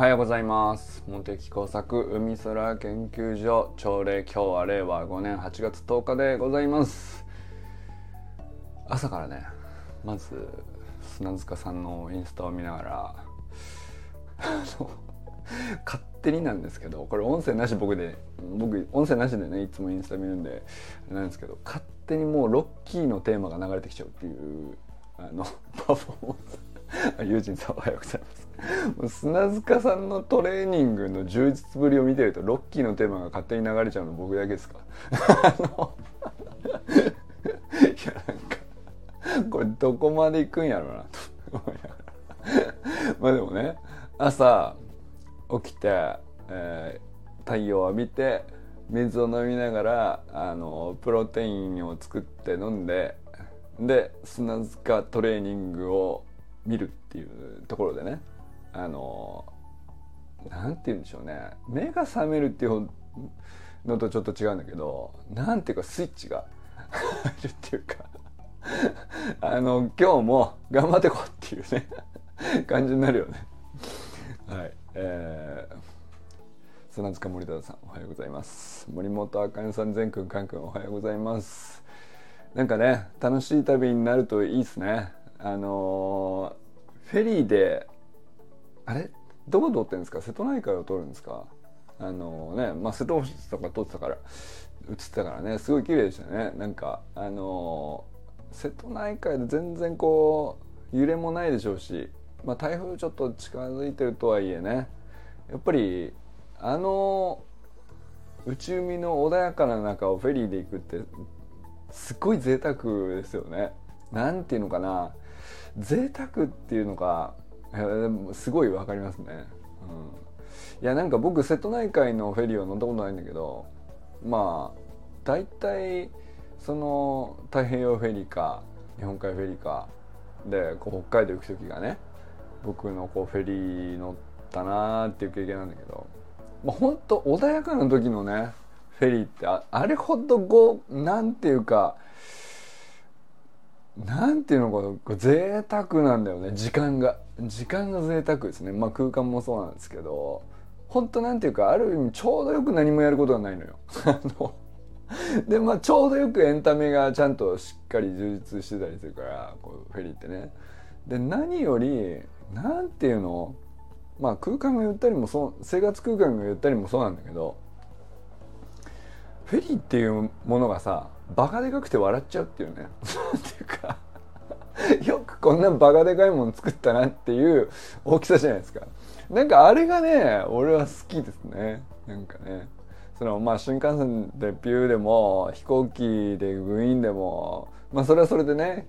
はようございます。茂木工作海空研究所朝礼今日は令和5年8月10日でございます。朝からねまず砂塚さんのインスタを見ながら勝手になんですけどこれ音声なし僕で僕音声なしでねいつもインスタ見るんでなんですけど勝手にもうロッキーのテーマが流れてきちゃうっていうあのパフォーマンス。ユージンさんおはようございます。砂塚さんのトレーニングの充実ぶりを見てるとロッキーのテーマが勝手に流れちゃうの僕だけですか？いやなんかこれどこまで行くんやろうなと。思いながらまあでもね朝起きて、えー、太陽を浴びて水を飲みながらあのプロテインを作って飲んでで砂塚トレーニングを見るっていうところでね。あのなんて言うんでしょうね。目が覚めるっていうのとちょっと違うんだけどなんていうかスイッチが入るっていうか。あの今日も頑張ってこうっていうね感じになるよね。はい。えー砂塚森田さんおはようございます。森本あかねさん全くんかんくんおはようございます。なんかね楽しい旅になるといいですね。あのフェリーであれ？どこ通ってんですか？瀬戸内海を通るんですか？あのねまあ瀬戸大橋とか通ってたから映ってたからね。すごい綺麗でしたね。なんかあの瀬戸内海で全然こう揺れもないでしょうし、まあ、台風ちょっと近づいてるとはいえね。やっぱりあの内海の穏やかな中をフェリーで行くってすごい贅沢ですよね。なんていうのかな。贅沢っていうのがすごい分かりますね、うん、いやなんか僕瀬戸内海のフェリーは乗ったことないんだけどまあ大体その太平洋フェリーか日本海フェリーかでこう北海道行く時がね僕のこうフェリー乗ったなーっていう経験なんだけど、まあ、ほんと穏やかな時のねフェリーってああれほどこうなんていうかなんていうのか贅沢なんだよね。時間が。時間が贅沢ですね。まあ空間もそうなんですけど。本当なんていうかある意味ちょうどよく何もやることがないのよ。でまあちょうどよくエンタメがちゃんとしっかり充実してたりするからこうフェリーってね。で何よりなんていうのまあ空間がゆったりもそう生活空間がゆったりもそうなんだけどフェリーっていうものがさバカでかくて笑っちゃうっていうね。っ ていうかよくこんなバカでかいもの作ったなっていう大きさじゃないですか。なんかあれがね俺は好きですね。なんかね。そのまあ新幹線でピューでも飛行機でグイーンでもまあそれはそれでね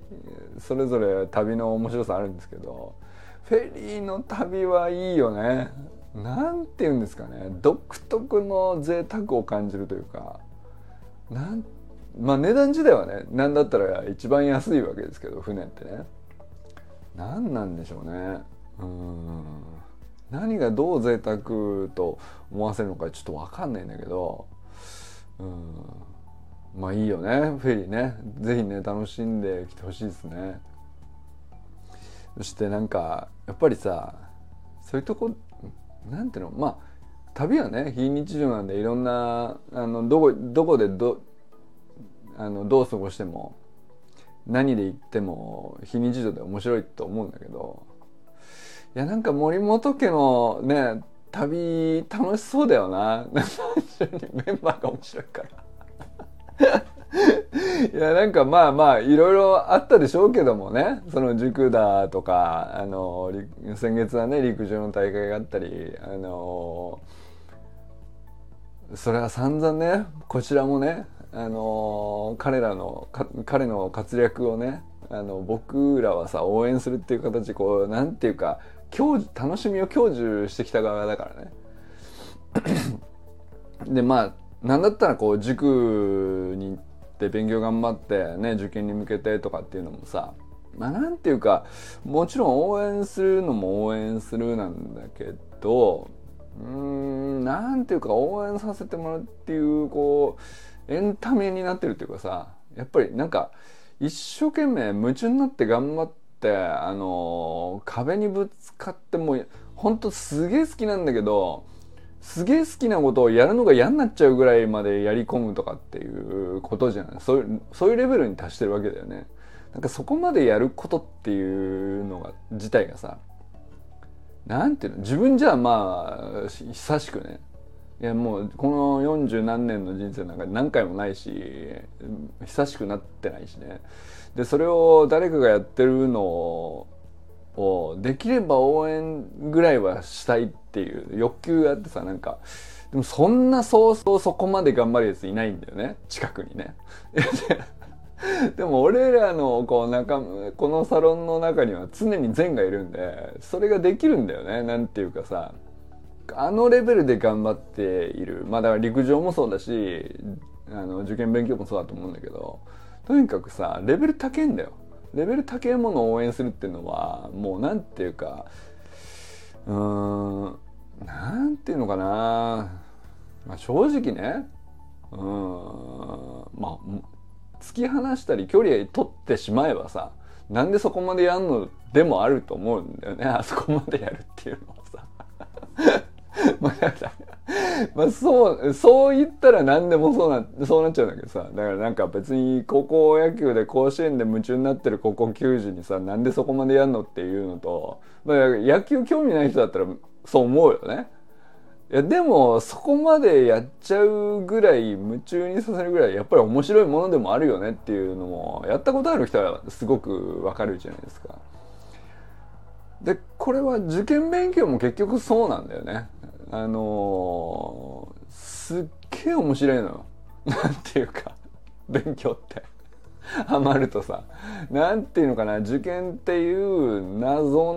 それぞれ旅の面白さあるんですけどフェリーの旅はいいよね。なんて言うんですかね。独特の贅沢を感じるというかなんまあ値段自体はね何だったら一番安いわけですけど船ってね。何なんでしょうね。うん。何がどう贅沢と思わせるのかちょっと分かんないんだけど。うん。まあいいよね。フェリーね。是非ね楽しんできてほしいですね。そしてなんかやっぱりさそういうとこなんていうの？まあ旅はね非日常なんでいろんなあのどこどこでどあのどう過ごしても何で行っても非日常で面白いと思うんだけどいやなんか森本家のね旅楽しそうだよな。メンバーが面白いから。いやなんかまあまあいろいろあったでしょうけどもね。その塾だとかあの先月はね陸上の大会があったりあのそれは散々ねこちらもねあの彼らの彼の活躍をねあの僕らはさ応援するっていう形こうなんていうか享楽しみを享受してきた側だからね。でまあなんだったらこう塾に行って勉強頑張ってね受験に向けてとかっていうのもさまあなんていうかもちろん応援するのも応援するなんだけどうーんなんていうか応援させてもらうっていうこうエンタメになってるっていうかさやっぱりなんか一生懸命夢中になって頑張ってあの壁にぶつかってもう本当すげえ好きなんだけどすげえ好きなことをやるのが嫌になっちゃうぐらいまでやり込むとかっていうことじゃない？そういうそういうレベルに達してるわけだよね。なんかそこまでやることっていうのが自体がさなんていうの？自分じゃまあ久しくねいやもうこの40何年の人生なんか何回もないし久しくなってないしね。でそれを誰かがやってるのをできれば応援ぐらいはしたいっていう欲求があってさなんかでもそんなそうそうそこまで頑張るやついないんだよね。近くにね。でも俺らのこう中このサロンの中には常に善がいるんでそれができるんだよね。なんていうかさ。あのレベルで頑張っている。まあだから陸上もそうだしあの受験勉強もそうだと思うんだけどとにかくさレベル高いんだよ。レベル高いものを応援するっていうのはもうなんていうかうーんなんていうのかな、まあ、正直ねうんまあ突き放したり距離取ってしまえばさなんでそこまでやんのでもあると思うんだよね。あそこまでやるっていうのは。まあだまあそうそう言ったら何でもそうなそうなっちゃうんだけどさだからなんか別に高校野球で甲子園で夢中になってる高校球児にさなんでそこまでやんのっていうのと、まあ、野球興味ない人だったらそう思うよね。いやでもそこまでやっちゃうぐらい夢中にさせるぐらいやっぱり面白いものでもあるよねっていうのもやったことある人はすごくわかるじゃないですか。でこれは受験勉強も結局そうなんだよね。あのー、すっげえ面白いのよ。なんていうか勉強って。ハマるとさ何ていうのかな受験っていう謎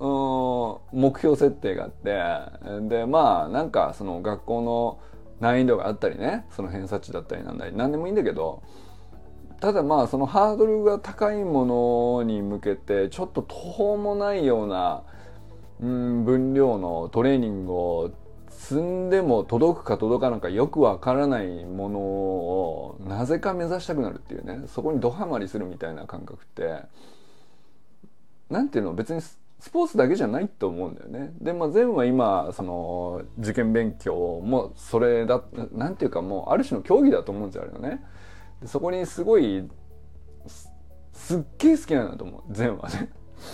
の、うん、目標設定があってでまあなんかその学校の難易度があったりねその偏差値だったりなんだり何でもいいんだけどただまあそのハードルが高いものに向けてちょっと途方もないような、うん、分量のトレーニングを積んでも届くか届かないかよくわからないものをなぜか目指したくなるっていうねそこにドハマりするみたいな感覚って何ていうの別にスポーツだけじゃないと思うんだよね。でまあ全は今その受験勉強もそれだ何ていうかもうある種の競技だと思うんですよあれはね。でそこにすごいすっげえ好きなんだと思う全はね。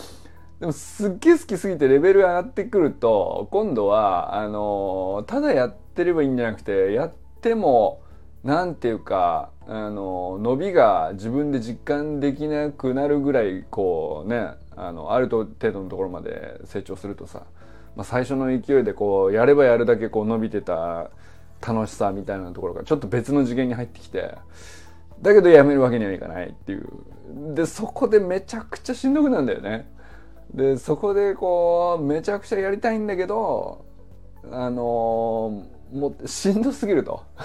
でもすっげえ好きすぎてレベル上がってくると今度はあのただやってればいいんじゃなくてやってもなんていうかあの伸びが自分で実感できなくなるぐらいこうねあのある程度のところまで成長するとさ、まあ、最初の勢いでこうやればやるだけこう伸びてた楽しさみたいなところがちょっと別の次元に入ってきてだけどやめるわけにはいかないっていう。でそこでめちゃくちゃしんどくなんだよね。でそこでこうめちゃくちゃやりたいんだけどあのもうしんどすぎると。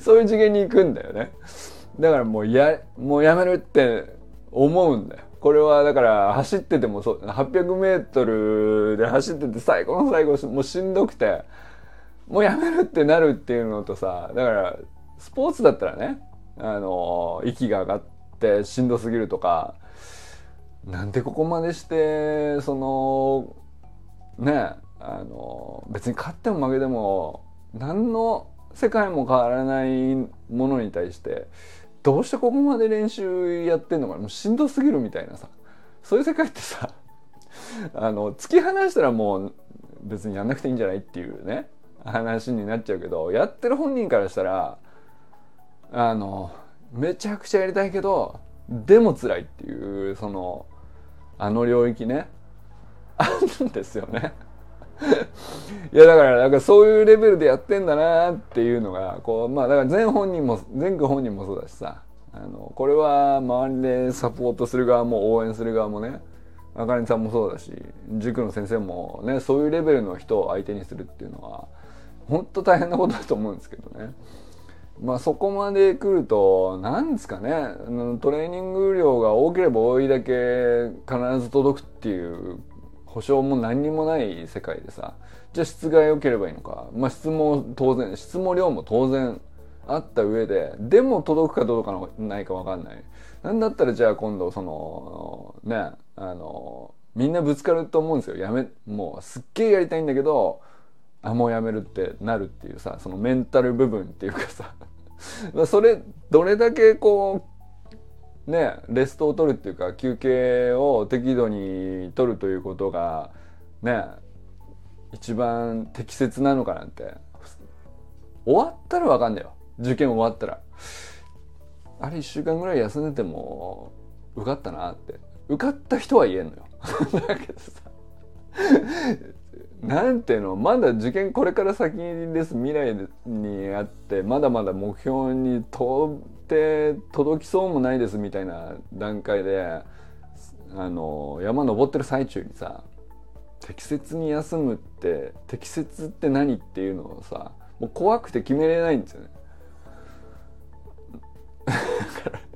そういう次元に行くんだよね。だからもうやもうやめるって思うんだよ。これはだから走っててもそう 800m で走ってて最後の最後もうしんどくてもうやめるってなるっていうのとさだからスポーツだったらねあの息が上がってしんどすぎるとかなんでここまでしてそのねあの別に勝っても負けても何の世界も変わらないものに対してどうしてここまで練習やってんのかな？もうしんどすぎるみたいなさそういう世界ってさ あの突き放したらもう別にやんなくていいんじゃないっていうね話になっちゃうけどやってる本人からしたらあのめちゃくちゃやりたいけどでも辛いっていうそのあの領域ね。あるんですよね。いやだからなんかそういうレベルでやってんだなっていうのがこうまあだから全本人も全本人もそうだしさ。あのこれは周りでサポートする側も応援する側もねあかねさんもそうだし塾の先生もねそういうレベルの人を相手にするっていうのは本当大変なことだと思うんですけどね。まあそこまで来ると何ですかね。トレーニング量が多ければ多いだけ必ず届くっていう保証も何にもない世界でさ。じゃあ質が良ければいいのか。まあ質も当然質も量も当然あった上ででも届くか届かないか分かんない。なんだったらじゃあ今度そのねあのみんなぶつかると思うんですよ。やめもうすっげえやりたいんだけどあもうやめるってなるっていうさそのメンタル部分っていうかさ。それどれだけこうねレストを取るっていうか休憩を適度に取るということがね一番適切なのかなんて。終わったら分かんないよ。受験終わったら。あれ1週間ぐらい休んでても受かったなって。受かった人は言えんのよ。だけどさ。なんていうの？まだ受験これから先です未来にあってまだまだ目標に到底届きそうもないですみたいな段階であの山登ってる最中にさ適切に休むって適切って何っていうのをさもう怖くて決めれないんですよね。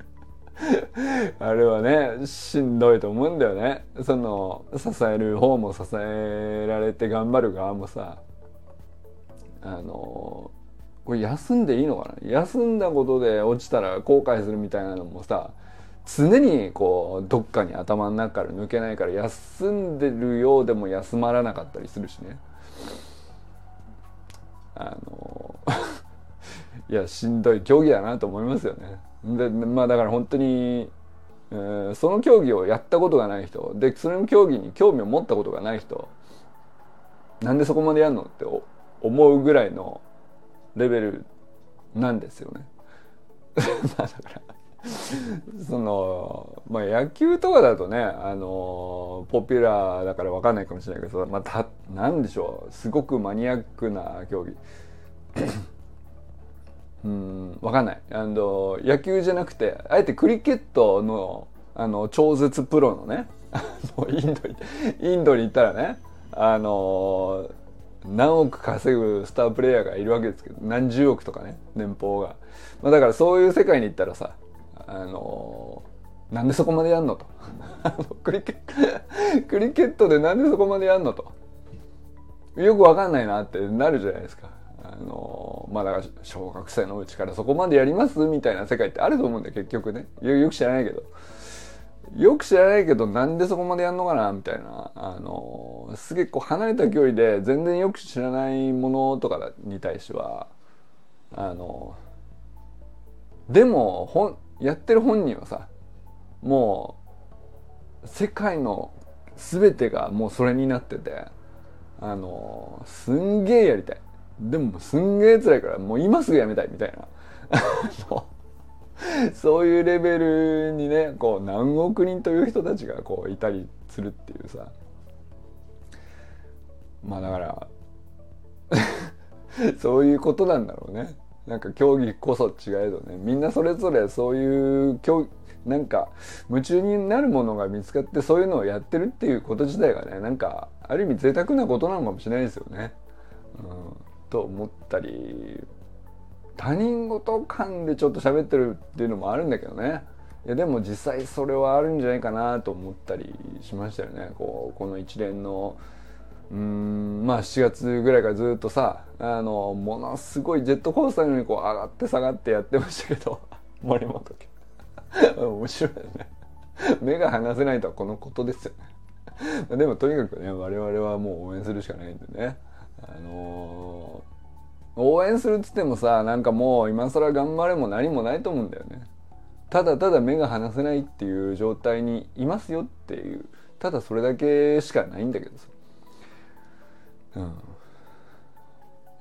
あれはねしんどいと思うんだよね。その支える方も支えられて頑張る側もさあのこれ休んでいいのかな？休んだことで落ちたら後悔するみたいなのもさ常にこうどっかに頭の中から抜けないから休んでるようでも休まらなかったりするしね。あの いやしんどい競技だなと思いますよね。でまあだから本当に、えー、その競技をやったことがない人でその競技に興味を持ったことがない人なんでそこまでやるのって思うぐらいのレベルなんですよね。まあだからそのまあ野球とかだとねあのポピュラーだから分かんないかもしれないけどまあたなんでしょうすごくマニアックな競技うん分かんない。あの野球じゃなくてあえてクリケットのあの超絶プロのね インドにインドに行ったらねあの何億稼ぐスタープレイヤーがいるわけですけど何十億とかね年俸が、まあ、だからそういう世界に行ったらさあのなんでそこまでやんのと。クリケクリケットでなんでそこまでやんのと。よくわかんないなってなるじゃないですか。あのまあだ小学生のうちからそこまでやりますみたいな世界ってあると思うんだよ結局ね。よく知らないけど。よく知らないけどなんでそこまでやんのかなみたいな。あのすげえこう離れた距離で全然よく知らないものとかに対してはあのでもほやってる本人はさもう世界の全てがもうそれになっててあのすんげえやりたい。でもすんげえ辛いからもう今すぐやめたいみたいな。そう。いうレベルにねこう何億人という人たちがこういたりするっていうさ。まあだから そういうことなんだろうね。なんか競技こそ違えどね。みんなそれぞれそういう競なんか夢中になるものが見つかってそういうのをやってるっていうこと自体がねなんかある意味贅沢なことなのかもしれないですよね。うん、と思ったり他人事感でちょっと喋ってるっていうのもあるんだけどね。いやでも実際それはあるんじゃないかなと思ったりしましたよね。こうこの一連のうんまあ7月ぐらいからずっとさあのものすごいジェットコースターのようにこう上がって下がってやってましたけど 森本家。面白いね。目が離せないとはこのことですよね。でもとにかくね我々はもう応援するしかないんでね。あのー、応援するっつってもさなんかもう今更頑張れも何もないと思うんだよね。ただただ目が離せないっていう状態にいますよっていう。ただそれだけしかないんだけどさ。うん、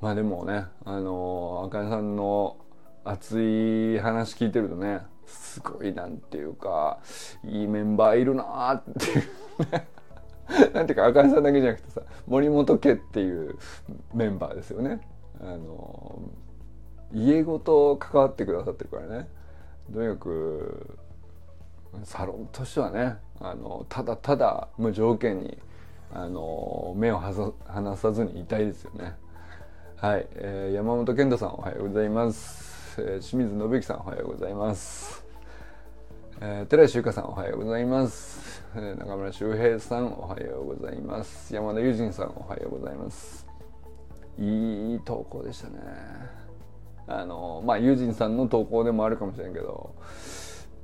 まあでもねあの赤井さんの熱い話聞いてるとねすごいなんていうかいいメンバーいるなっていうね。なんていうか赤井さんだけじゃなくてさ森本家っていうメンバーですよねあの家ごと関わってくださってるからねとにかくサロンとしてはねあのただただ無条件にあの目を離さずにいたいですよね。はい、えー、山本健太さんおはようございます。えー、清水信之さんおはようございます。えー、寺井修香さんおはようございます。えー、中村修平さんおはようございます。山田友人さんおはようございます。いい投稿でしたね。あのまあ友人さんの投稿でもあるかもしれんけど、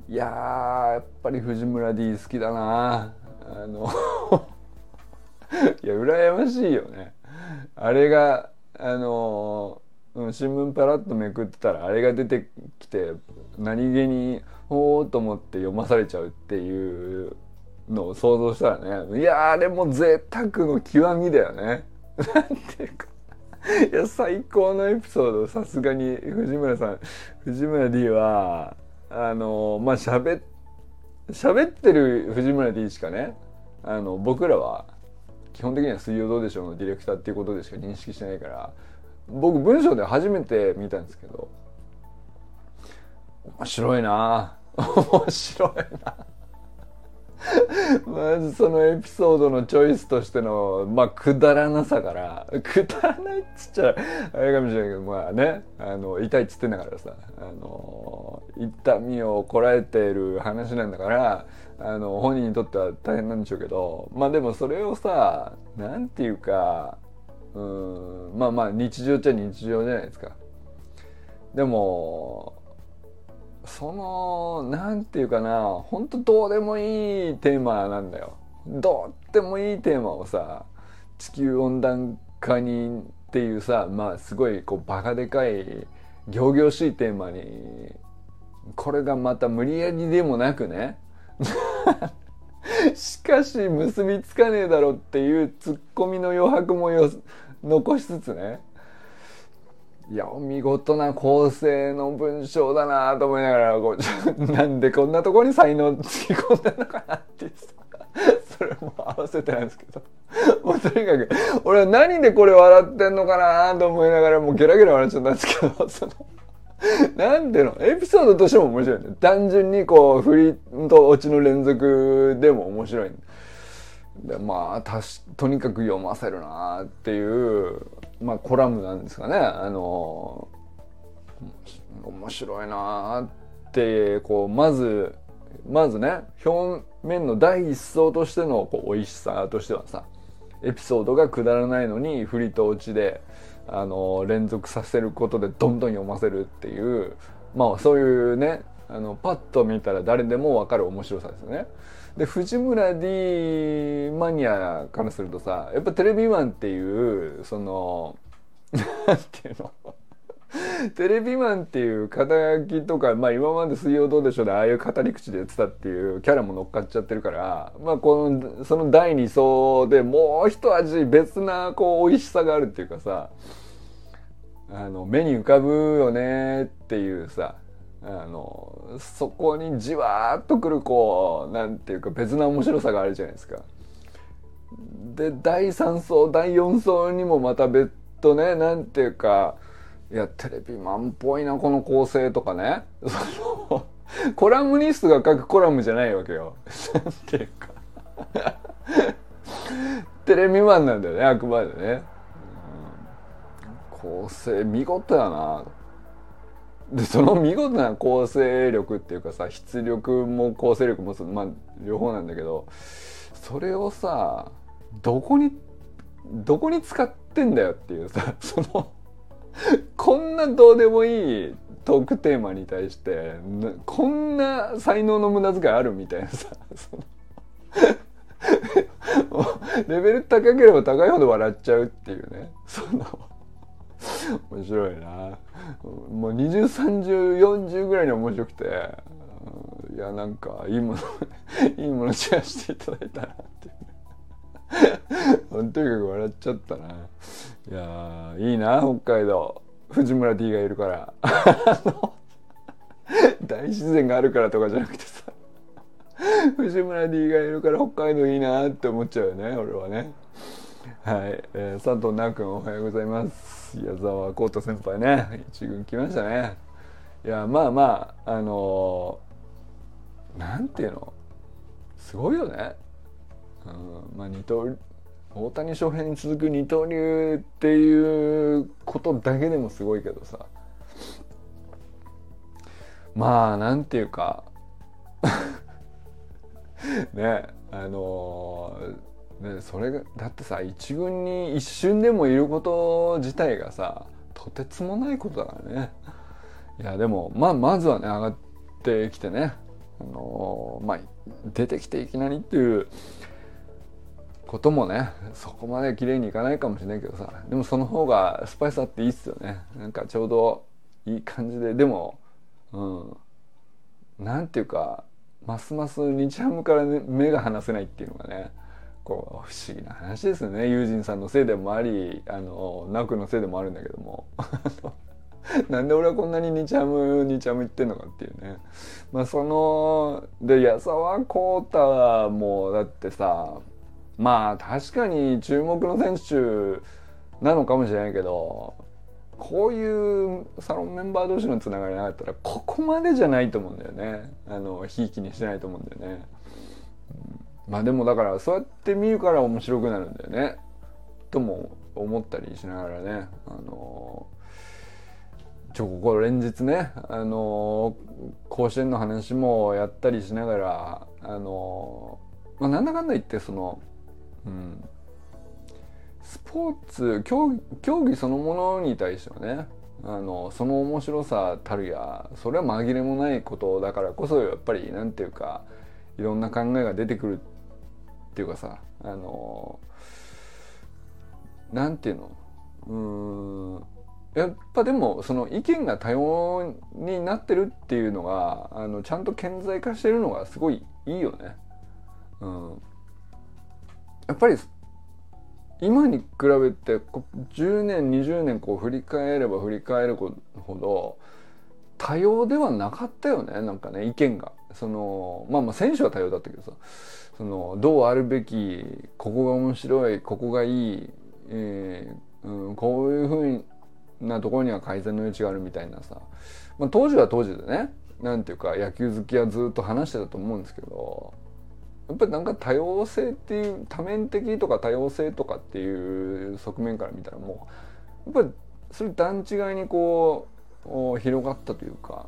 いややっぱり藤村 D 好きだな。あの いや羨ましいよねあれがあのうん、新聞パラッとめくってたらあれが出てきて何気にほーと思って読まされちゃうっていうのを想像したらねいやあれも贅沢の極みだよね。なんていうかいや最高のエピソードさすがに藤村さん藤村 D はあのまあしゃべ喋ってる藤村 D しかねあの僕らは基本的には「水曜どうでしょう」のディレクターっていうことでしか認識してないから僕文章で初めて見たんですけど面白いな面白いなまずそのエピソードのチョイスとしてのまあくだらなさからくだらないっつっちゃあれかもしれないけどまあねあの痛いっつってんだからさあの痛みをこらえている話なんだからあの本人にとっては大変なんでしょうけどまあでもそれをさなんていうかうんまあまあ日常っちゃ日常じゃないですか。でもそのなんていうかな本当どうでもいいテーマなんだよ。どうでもいいテーマをさ地球温暖化にっていうさまあすごいこうバカでかい仰々しいテーマにこれがまた無理やりでもなくね しかし結びつかねえだろっていうツッコミの余白もよ残しつつねいや見事な構成の文章だなと思いながらこう なんでこんなとこに才能つぎ込んだのかなってさそれも合わせてなんですけど。もうとにかく俺は何でこれ笑ってんのかなと思いながらもうゲラゲラ笑っちゃったんですけどそのなんでの？エピソードとしても面白いね。単純にこう振りとオチの連続でも面白い。でまあたしとにかく読ませるなっていうまあコラムなんですかねあの面白いなってこうまずまずね表面の第一層としてのこう美味しさとしてはさエピソードがくだらないのに振りと落ちであの連続させることでどんどん読ませるっていうまあそういうねあのパッと見たら誰でも分かる面白さですよね。で藤村 D マニアからするとさやっぱテレビマンっていうその なんていうの？テレビマンっていう肩書きとか、まあ今まで水曜どうでしょうでああいう語り口でやってたっていうキャラも乗っかっちゃってるから、まあこの、その第二層でもう一味別なこう美味しさがあるっていうかさ、あの、目に浮かぶよねっていうさ、あの、そこにじわーっとくるこう、なんていうか別な面白さがあるじゃないですか。で、第3層、第4層にもまた別途ね、なんていうか、いやテレビマンっぽいなこの構成とかね。そ のコラムニストが書くコラムじゃないわけよ。なんていうか。テレビマンなんだよねあくまでね、構成見事やな。とでその見事な構成力っていうかさ出力も構成力もまあ両方なんだけどそれをさどこにどこに使ってんだよっていうさ そのこんなどうでもいいトークテーマに対してこんな才能の無駄遣いあるみたいなさ レベル高ければ高いほど笑っちゃうっていうねその 面白いな。もう203040ぐらいに面白くて。いやなんかいいもの いいものシェアしていただいたなってとにかく笑っちゃったな。いやいいな北海道。藤村 D がいるから。大自然があるからとかじゃなくてさ。藤村 D がいるから北海道いいなって思っちゃうよね俺はね。はい、えー、佐藤直君おはようございます。矢沢浩太先輩ね。一軍来ましたね。いやまあまああのー、なんていうの？すごいよね。うんまあ、二刀大谷翔平に続く二刀流っていうことだけでもすごいけどさ。まあなんていうか。ねあのー、ね、それがだってさ一軍に一瞬でもいること自体がさとてつもないことだからね。いやでもまあまずはね上がってきてねあのー、まあ出てきていきなりっていうこともねそこまで綺麗にいかないかもしれないけどさでもその方がスパイスあっていいっすよね。なんかちょうどいい感じででもうんなんていうかますます日ハムから、ね、目が離せないっていうのがねこう不思議な話ですね。友人さんのせいでもありあのナクのせいでもあるんだけども。なんで俺はこんなに日ハム日ハム行ってんのかっていうね。まあそので矢沢浩太もだってさまあ確かに注目の選手なのかもしれないけどこういうサロンメンバー同士のつながりなかったらここまでじゃないと思うんだよね。あのひいきにしてないと思うんだよね、うん、まあでもだからそうやって見るから面白くなるんだよね。とも思ったりしながらね。あのちょここ連日ねあの甲子園の話もやったりしながらあのまあなんだかんだ言ってそのうんスポーツ競競技そのものに対してはねあのその面白さたるやそれは紛れもないことだからこそやっぱりなんていうかいろんな考えが出てくるっていうかさあのなんていうの？うんやっぱでもその意見が多様になってるっていうのがあのちゃんと顕在化してるのがすごいいいよね。うん、やっぱり今に比べて10年20年こう振り返れば振り返るほど多様ではなかったよねなんかね意見が。そのまあまあ選手は多様だったけどさそのどうあるべきここが面白いここがいい、えーうん、こういうふうなところには改善の余地があるみたいなさ、まあ、当時は当時でねなんていうか野球好きはずっと話してたと思うんですけどやっぱりなんか多様性っていう多面的とか多様性とかっていう側面から見たらもうやっぱりそれ段違いにこう広がったというか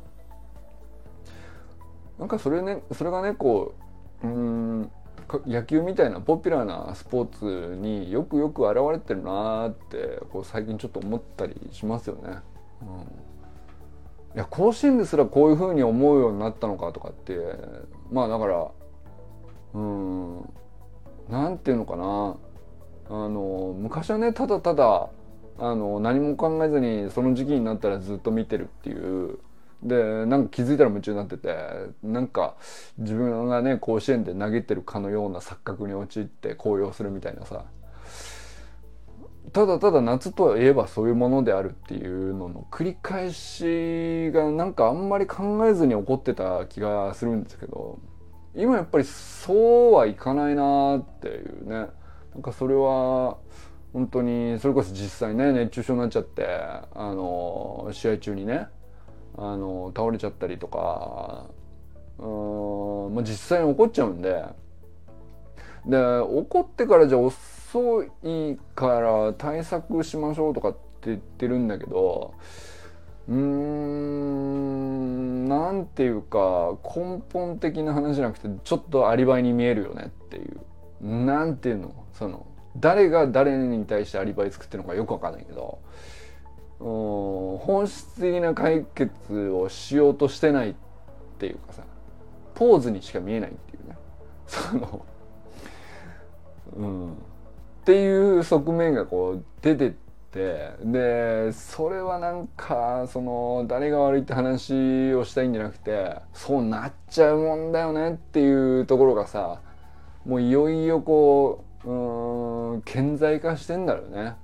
なんかそれねそれがねこううん野球みたいなポピュラーなスポーツによくよく現れてるなーってこう最近ちょっと思ったりしますよね。うん、いや甲子園ですらこういうふうに思うようになったのかとかってまあだからうんなんていうのかなあの昔はねただただあの何も考えずにその時期になったらずっと見てるっていうでなんか気づいたら夢中になっててなんか自分がね甲子園で投げてるかのような錯覚に陥って高揚するみたいなさ。ただただ夏といえばそういうものであるっていうのの繰り返しがなんかあんまり考えずに起こってた気がするんですけど今やっぱりそうはいかないなっていうね。なんかそれは本当にそれこそ実際ね熱中症になっちゃってあの試合中にねあの倒れちゃったりとかうん、まあ、実際に起こっちゃうんで。で起こってからじゃ遅いから対策しましょうとかって言ってるんだけどうーんなんていうか根本的な話じゃなくてちょっとアリバイに見えるよねっていう。なんていうの？その誰が誰に対してアリバイ作ってるのかよくわかんないけど。う本質的な解決をしようとしてないっていうかさポーズにしか見えないっていうね そのうんっていう側面がこう出てってでそれはなんかその誰が悪いって話をしたいんじゃなくてそうなっちゃうもんだよねっていうところがさもういよいよこううん顕在化してんだろうね。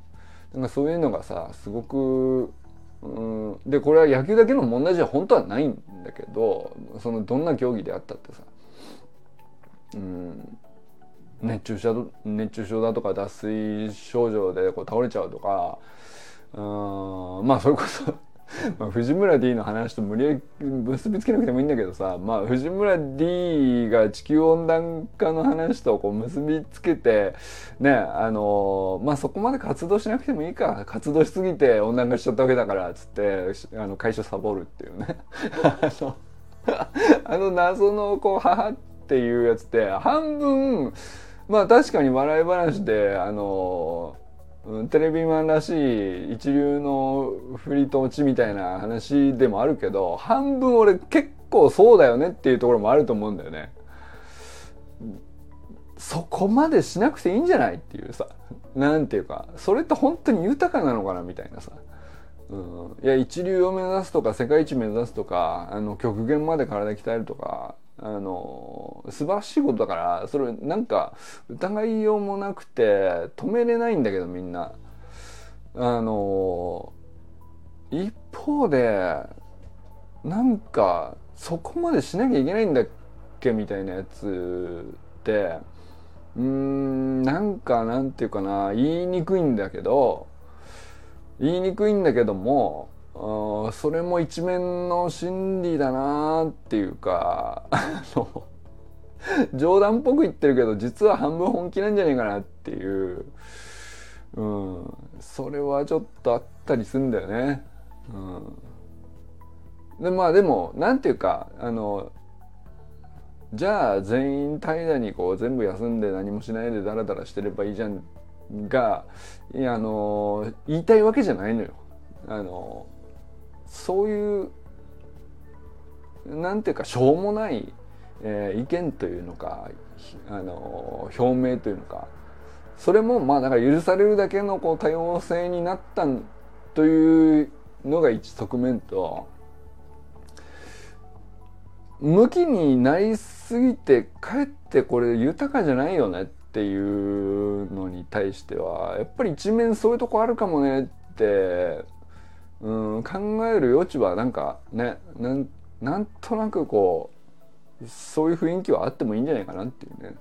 なんかそういうのがさすごくうん。でこれは野球だけの問題じゃ本当はないんだけどそのどんな競技であったってさ。うん。熱中症熱中症だとか脱水症状でこう倒れちゃうとか。うん。まあそれこそまあ藤村 D の話と無理やり結びつけなくてもいいんだけどさ、まあ、藤村 D が地球温暖化の話とこう結びつけてねあのまあそこまで活動しなくてもいいか。活動しすぎて温暖化しちゃったわけだからっつってあの会社サボるっていうね。あの謎のこう母っていうやつって半分まあ確かに笑い話であのうんテレビマンらしい一流の振りと落ちみたいな話でもあるけど半分俺結構そうだよねっていうところもあると思うんだよね。そこまでしなくていいんじゃないっていうさなんていうかそれって本当に豊かなのかなみたいなさ、うん、いや一流を目指すとか世界一目指すとかあの極限まで体鍛えるとかあの素晴らしいことだからそれなんか疑いようもなくて止めれないんだけどみんな。あの一方でなんかそこまでしなきゃいけないんだっけみたいなやつってうーんなんかなんていうかな言いにくいんだけど言いにくいんだけどもそれも一面の真理だなっていうか冗談っぽく言ってるけど実は半分本気なんじゃねえかなっていう、うん、それはちょっとあったりすんだよね。うん、でまあでもなんていうかあのじゃあ全員怠惰にこう全部休んで何もしないでダラダラしてればいいじゃんがいやあの言いたいわけじゃないのよ。あのそういうなんていうかしょうもない、えー、意見というのかあの表明というのかそれもまあだから許されるだけのこう多様性になったというのが一側面と向きになりすぎてかえってこれ豊かじゃないよねっていうのに対してはやっぱり一面そういうとこあるかもねってうん考える余地はなんかねなんなんとなくこうそういう雰囲気はあってもいいんじゃないかなっていうね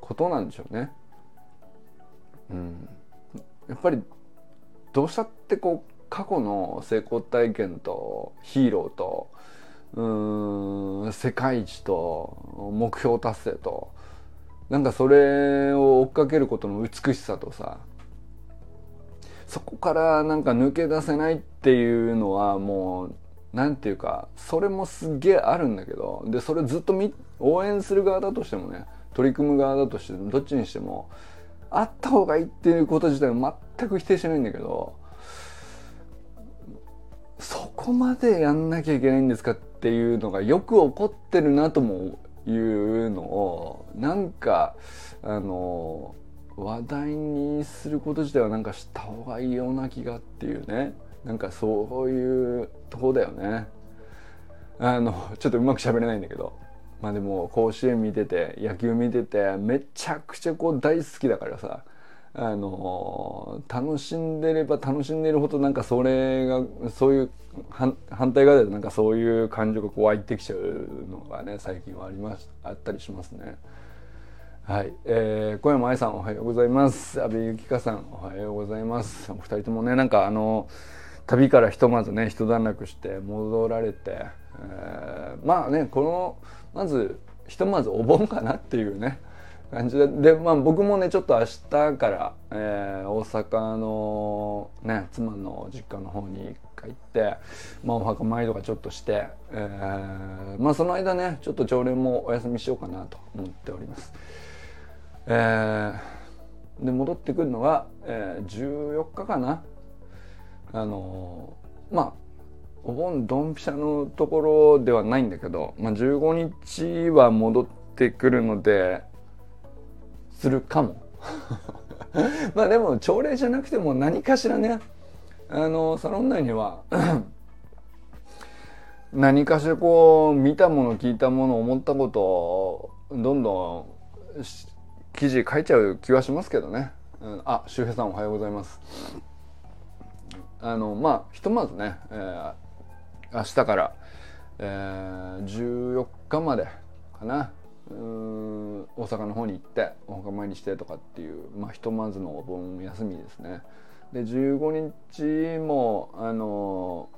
ことなんでしょうね。うん、やっぱりどうしたってこう過去の成功体験とヒーローとうん世界一と目標達成となんかそれを追っかけることの美しさとさそこからなんか抜け出せないっていうのはもう何て言うかそれもすげえあるんだけどでそれずっと応援する側だとしてもね取り組む側だとしてもどっちにしてもあった方がいいっていうこと自体は全く否定しないんだけどそこまでやんなきゃいけないんですかっていうのがよく起こってるなともいうのをなんかあの話題にすること自体はなんかした方がいいような気がっていうね。なんかそういうとこだよね。あのちょっとうまく喋れないんだけど。まあでも甲子園見てて野球見ててめちゃくちゃこう大好きだからさ。あの楽しんでれば楽しんでるほどなんかそれがそういう反対側でなんかそういう感情がこう湧いてきちゃうのがね最近はありますあったりしますね。はい、えー、小山愛さんおはようございます阿部由紀香さんおはようございますお二人ともねなんかあの旅からひとまずね一段落して戻られて、えー、まあねこのまずひとまずお盆かなっていうね感じでで、まあ、僕もねちょっと明日から、えー、大阪のね妻の実家の方に帰って、まあ、お墓参りとかちょっとして、えー、まあその間ねちょっと朝礼もお休みしようかなと思っております。えー、で戻ってくるのが、えー、14日かな。あのー、まあお盆ドンピシャのところではないんだけど、まあ、15日は戻ってくるのでするかも。まあでも朝礼じゃなくても何かしらね。あのサロン内には 何かしらこう見たもの聞いたもの思ったことをどんどん記事書いちゃう気はしますけどね、うん、あ周平さんおはようございます。あのまあひとまずね、えー、明日から、えー、14日までかな。うん大阪の方に行ってお墓参りしてとかっていう、まあ、ひとまずのお盆休みですね。で15日もあの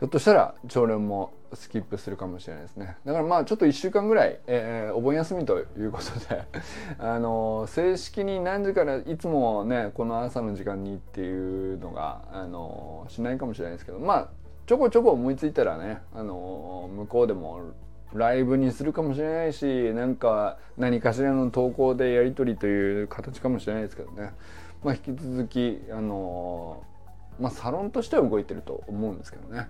ひょっとしたら朝礼もスキップするかもしれないですねだからまあちょっと1週間ぐらい、えー、お盆休みということで あの正式に何時からいつもねこの朝の時間にっていうのがあのしないかもしれないですけどまあちょこちょこ思いついたらねあの向こうでもライブにするかもしれないしなんか何かしらの投稿でやり取りという形かもしれないですけどね、まあ、引き続きあのまあ、サロンとしては動いてると思うんですけどね。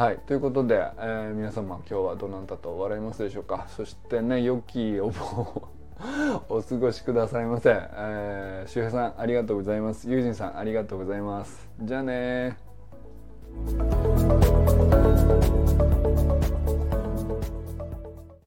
はい。ということで、えー、皆様今日はどなたと笑いますでしょうか？そしてね良きお盆 お過ごしくださいませ、えー、周平さんありがとうございます。ゆうじんさんありがとうございます。じゃあね